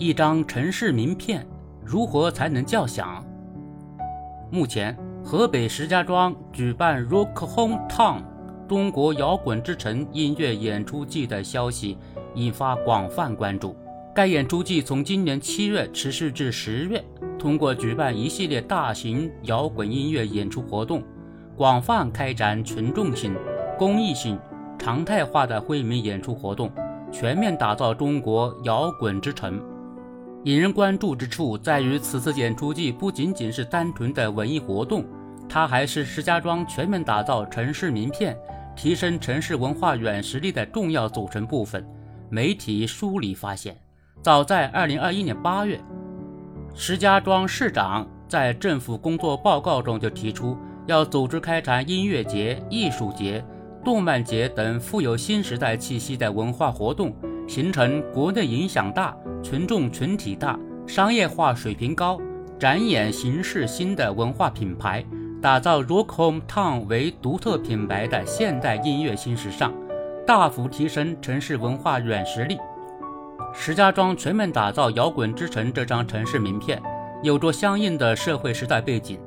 一张城市名片，如何才能叫响？目前，河北石家庄举办 Rock Home Town 中国摇滚之城音乐演出季的消息引发广泛关注。该演出季从今年七月持续至十月，通过举办一系列大型摇滚音乐演出活动，广泛开展群众性、公益性、常态化的惠民演出活动，全面打造中国摇滚之城。引人关注之处在于，此次演出季不仅仅是单纯的文艺活动，它还是石家庄全面打造城市名片、提升城市文化软实力的重要组成部分。媒体梳理发现，早在2021年8月，石家庄市长在政府工作报告中就提出，要组织开展音乐节、艺术节、动漫节等富有新时代气息的文化活动。形成国内影响大、群众群体大、商业化水平高、展演形式新的文化品牌，打造 Rock Home Town 为独特品牌的现代音乐新时尚，大幅提升城市文化软实力。石家庄全面打造摇滚之城这张城市名片，有着相应的社会时代背景。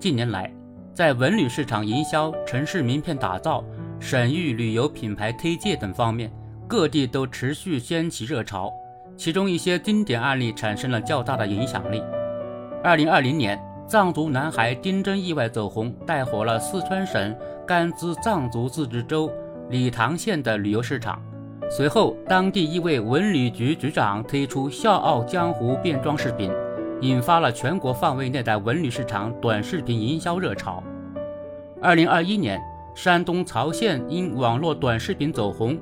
近年来，在文旅市场营销、城市名片打造、省域旅游品牌推介等方面。各地都持续掀起热潮，其中一些经典案例产生了较大的影响力。二零二零年，藏族男孩丁真意外走红，带火了四川省甘孜藏族自治州理塘县的旅游市场。随后，当地一位文旅局局长推出《笑傲江湖》变装视频，引发了全国范围内的文旅市场短视频营销热潮。二零二一年，山东曹县因网络短视频走红。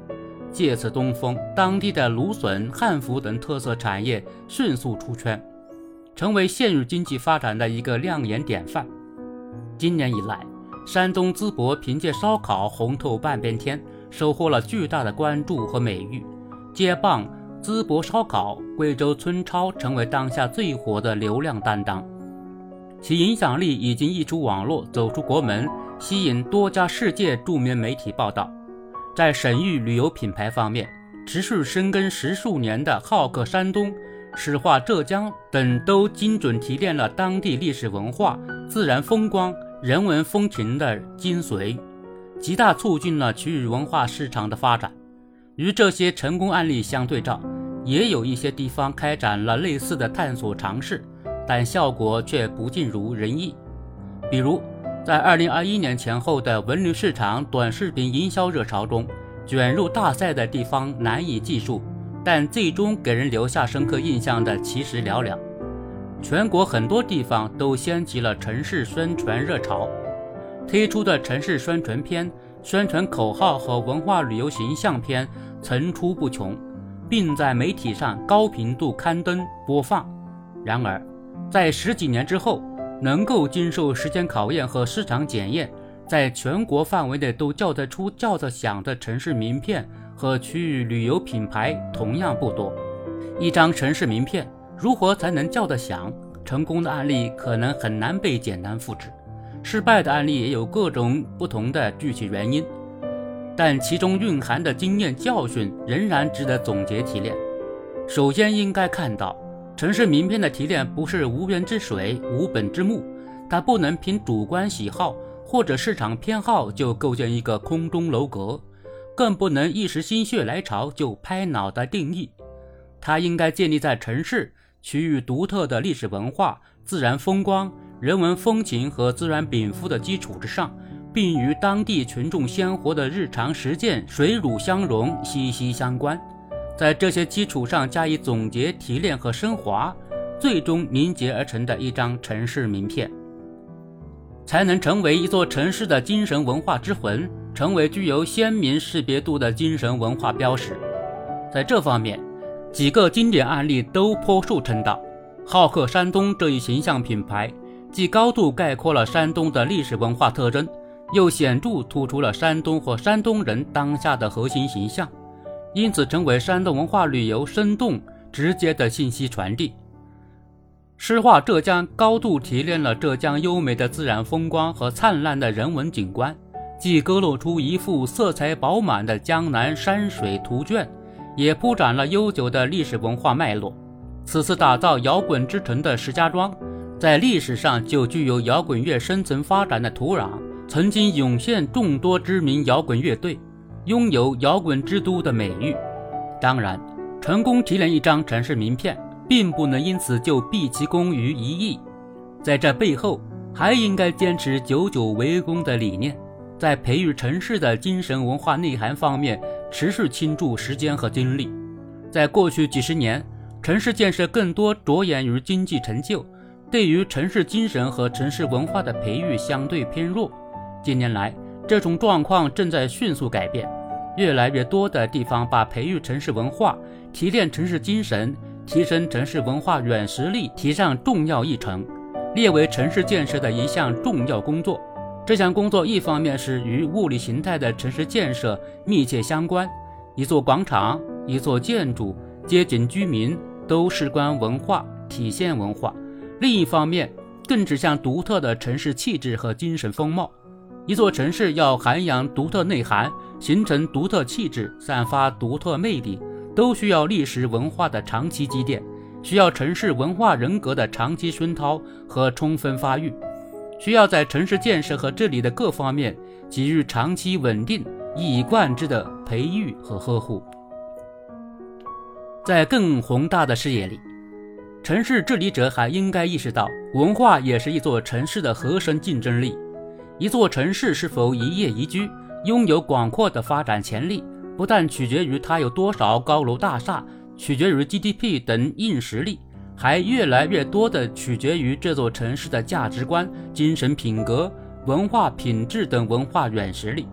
借此东风，当地的芦笋、汉服等特色产业迅速出圈，成为县域经济发展的一个亮眼典范。今年以来，山东淄博凭借烧烤红透半边天，收获了巨大的关注和美誉。接棒淄博烧烤，贵州村超成为当下最火的流量担当，其影响力已经溢出网络，走出国门，吸引多家世界著名媒体报道。在省域旅游品牌方面，持续深耕十数年的好客山东、石化浙江等，都精准提炼了当地历史文化、自然风光、人文风情的精髓，极大促进了区域文化市场的发展。与这些成功案例相对照，也有一些地方开展了类似的探索尝试，但效果却不尽如人意。比如，在二零二一年前后的文旅市场短视频营销热潮中，卷入大赛的地方难以计数，但最终给人留下深刻印象的其实寥寥。全国很多地方都掀起了城市宣传热潮，推出的城市宣传片、宣传口号和文化旅游形象片层出不穷，并在媒体上高频度刊登播放。然而，在十几年之后，能够经受时间考验和市场检验，在全国范围内都叫得出、叫得响的城市名片和区域旅游品牌同样不多。一张城市名片如何才能叫得响？成功的案例可能很难被简单复制，失败的案例也有各种不同的具体原因，但其中蕴含的经验教训仍然值得总结提炼。首先应该看到。城市名片的提炼不是无源之水、无本之木，它不能凭主观喜好或者市场偏好就构建一个空中楼阁，更不能一时心血来潮就拍脑袋定义。它应该建立在城市区域独特的历史文化、自然风光、人文风情和自然禀赋的基础之上，并与当地群众鲜活的日常实践水乳相融、息息相关。在这些基础上加以总结、提炼和升华，最终凝结而成的一张城市名片，才能成为一座城市的精神文化之魂，成为具有鲜明识别度的精神文化标识。在这方面，几个经典案例都颇受称道。好客山东这一形象品牌，既高度概括了山东的历史文化特征，又显著突出了山东和山东人当下的核心形象。因此，成为山东文化旅游生动直接的信息传递。诗画浙江高度提炼了浙江优美的自然风光和灿烂的人文景观，既勾勒出一幅色彩饱满的江南山水图卷，也铺展了悠久的历史文化脉络。此次打造摇滚之城的石家庄，在历史上就具有摇滚乐深层发展的土壤，曾经涌现众多知名摇滚乐队，拥有“摇滚之都”的美誉。当然，成功提炼一张城市名片，并不能因此就毕其功于一役，在这背后，还应该坚持久久为功的理念，在培育城市的精神文化内涵方面持续倾注时间和精力。在过去几十年，城市建设更多着眼于经济成就，对于城市精神和城市文化的培育相对偏弱。近年来，这种状况正在迅速改变，越来越多的地方把培育城市文化、提炼城市精神、提升城市文化软实力提上重要议程，列为城市建设的一项重要工作。这项工作一方面是与物理形态的城市建设密切相关，一座广场。一座建筑、街景、居民都事关文化，体现文化；另一方面，更指向独特的城市气质和精神风貌。一座城市要涵养独特内涵，形成独特气质，散发独特魅力，都需要历史文化的长期积淀，需要城市文化人格的长期熏陶和充分发育，需要在城市建设和治理的各方面给予长期稳定、一以贯之的培育和呵护。在更宏大的视野里，城市治理者还应该意识到，文化也是一座城市的核心竞争力。一座城市是否一业宜居，拥有广阔的发展潜力，不但取决于它有多少高楼大厦，取决于 GDP 等硬实力，还越来越多地取决于这座城市的价值观、精神品格、文化品质等文化软实力。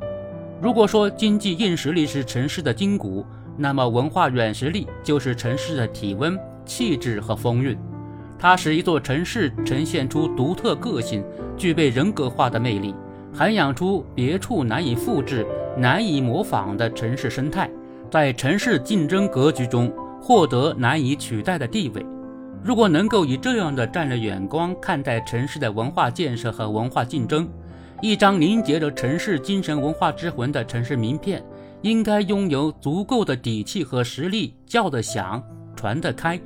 如果说经济硬实力是城市的筋骨，那么，文化软实力就是城市的体温、气质和风韵，它使一座城市呈现出独特个性，具备人格化的魅力，涵养出别处难以复制、难以模仿的城市生态，在城市竞争格局中获得难以取代的地位。如果能够以这样的战略眼光看待城市的文化建设和文化竞争，一张凝结着城市精神文化之魂的城市名片。应该拥有足够的底气和实力，叫得响，传得开。